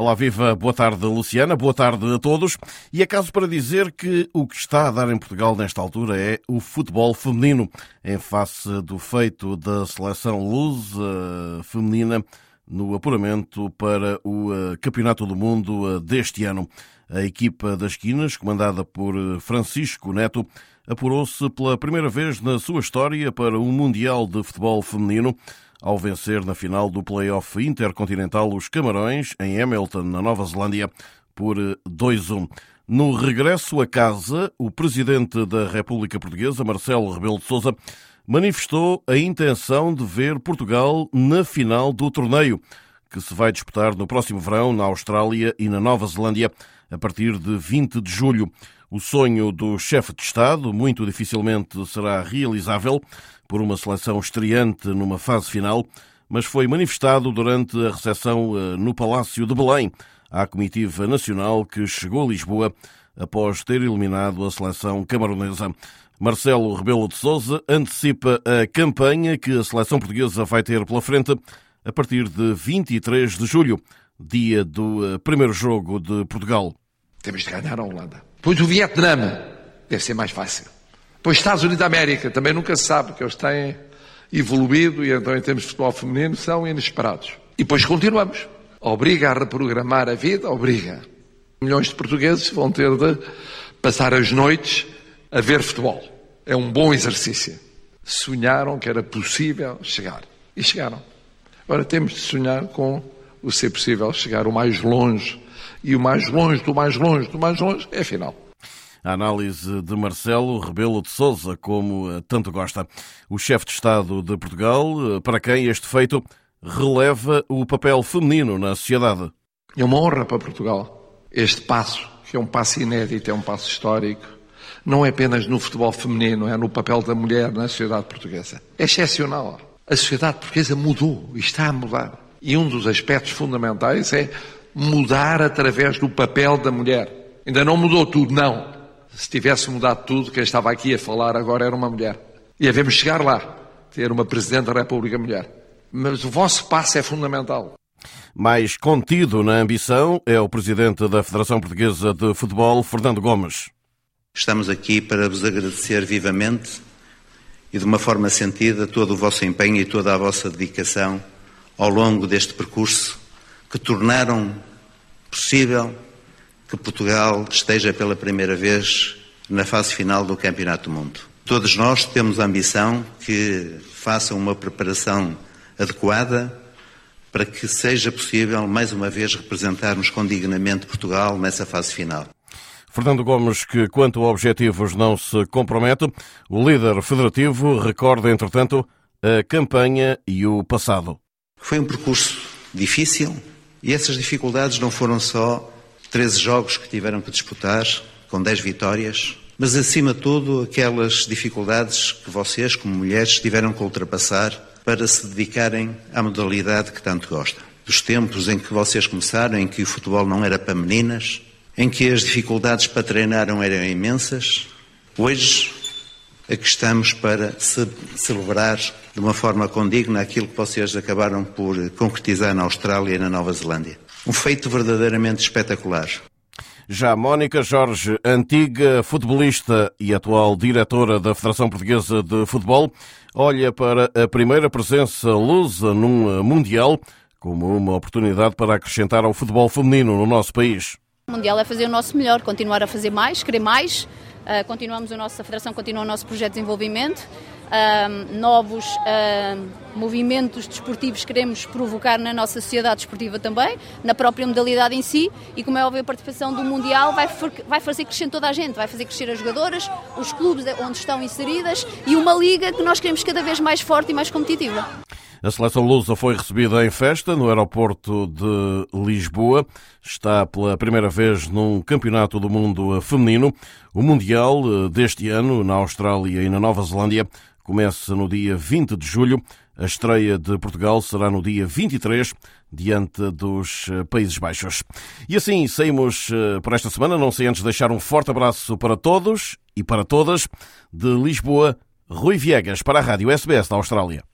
Olá, viva, boa tarde, Luciana, boa tarde a todos. E é caso para dizer que o que está a dar em Portugal nesta altura é o futebol feminino, em face do feito da seleção lusa feminina no apuramento para o eh, Campeonato do Mundo eh, deste ano. A equipa das Quinas, comandada por eh, Francisco Neto, apurou-se pela primeira vez na sua história para o Mundial de Futebol Feminino ao vencer na final do Play-off Intercontinental os Camarões, em Hamilton, na Nova Zelândia, por 2-1. No regresso a casa, o presidente da República Portuguesa, Marcelo Rebelo de Sousa, manifestou a intenção de ver Portugal na final do torneio, que se vai disputar no próximo verão na Austrália e na Nova Zelândia, a partir de 20 de julho. O sonho do chefe de Estado muito dificilmente será realizável por uma seleção estreante numa fase final, mas foi manifestado durante a recepção eh, no Palácio de Belém à comitiva nacional que chegou a Lisboa após ter eliminado a seleção camaronesa. Marcelo Rebelo de Sousa antecipa a campanha que a seleção portuguesa vai ter pela frente a partir de 23 de julho, dia do eh, primeiro jogo de Portugal. Temos de ganhar a Holanda. Pois o Vietnã deve ser mais fácil. Pois Estados Unidos da América também nunca se sabe que eles têm evoluído e então em termos de futebol feminino são inesperados. E depois continuamos. Obriga a reprogramar a vida, obriga. Milhões de portugueses vão ter de passar as noites a ver futebol. É um bom exercício. Sonharam que era possível chegar. E chegaram. Agora temos de sonhar com o ser possível chegar o mais longe e o mais longe do mais longe do mais longe é a final. A análise de Marcelo Rebelo de Sousa, como eh, tanto gosta. O chefe de Estado de Portugal, eh, para quem este feito releva o papel feminino na sociedade. É uma honra para Portugal. Este passo, que é um passo inédito, é um passo histórico, não é apenas no futebol feminino, é no papel da mulher na sociedade portuguesa. É excepcional. A sociedade portuguesa mudou e está a mudar. E um dos aspectos fundamentais é mudar através do papel da mulher. Ainda não mudou tudo, não. Se tivesse mudado tudo, quem estava aqui a falar agora era uma mulher. E havemos chegar lá, ter uma Presidente da República mulher. Mas o vosso passo é fundamental. Mais contido na ambição é o Presidente da Federação Portuguesa de Futebol, Fernando Gomes. Estamos aqui para vos agradecer vivamente e de uma forma sentida todo o vosso empenho e toda a vossa dedicação ao longo deste percurso que tornaram possível que Portugal esteja pela primeira vez na fase final do Campeonato do Mundo. Todos nós temos a ambição que façam uma preparação adequada para que seja possível, mais uma vez, representarmos com dignamente Portugal nessa fase final. Fernando Gomes, que quanto a objetivos não se compromete, o líder federativo recorda, entretanto, a campanha e o passado. Foi um percurso difícil, e essas dificuldades não foram só 13 jogos que tiveram que disputar, com 10 vitórias, mas acima de tudo aquelas dificuldades que vocês, como mulheres, tiveram que ultrapassar para se dedicarem à modalidade que tanto gostam. Dos tempos em que vocês começaram, em que o futebol não era para meninas, em que as dificuldades para treinar eram imensas, hoje aqui estamos para ce celebrar de uma forma condigna aquilo que vocês acabaram por concretizar na Austrália e na Nova Zelândia. Um feito verdadeiramente espetacular. Já Mónica Jorge, antiga futebolista e atual diretora da Federação Portuguesa de Futebol, olha para a primeira presença lusa num Mundial como uma oportunidade para acrescentar ao futebol feminino no nosso país. O Mundial é fazer o nosso melhor, continuar a fazer mais, querer mais. Uh, continuamos a nossa federação continua o nosso projeto de desenvolvimento. Uh, novos uh, movimentos desportivos queremos provocar na nossa sociedade desportiva também, na própria modalidade em si, e como é óbvio, a participação do Mundial vai, vai fazer crescer toda a gente, vai fazer crescer as jogadoras, os clubes onde estão inseridas e uma liga que nós queremos cada vez mais forte e mais competitiva. A seleção lusa foi recebida em festa no aeroporto de Lisboa. Está pela primeira vez num campeonato do mundo feminino. O Mundial eh, deste ano, na Austrália e na Nova Zelândia, começa no dia 20 de julho. A estreia de Portugal será no dia 23, diante dos eh, Países Baixos. E assim saímos eh, por esta semana, não sei antes deixar um forte abraço para todos e para todas. De Lisboa, Rui Viegas, para a Rádio SBS da Austrália.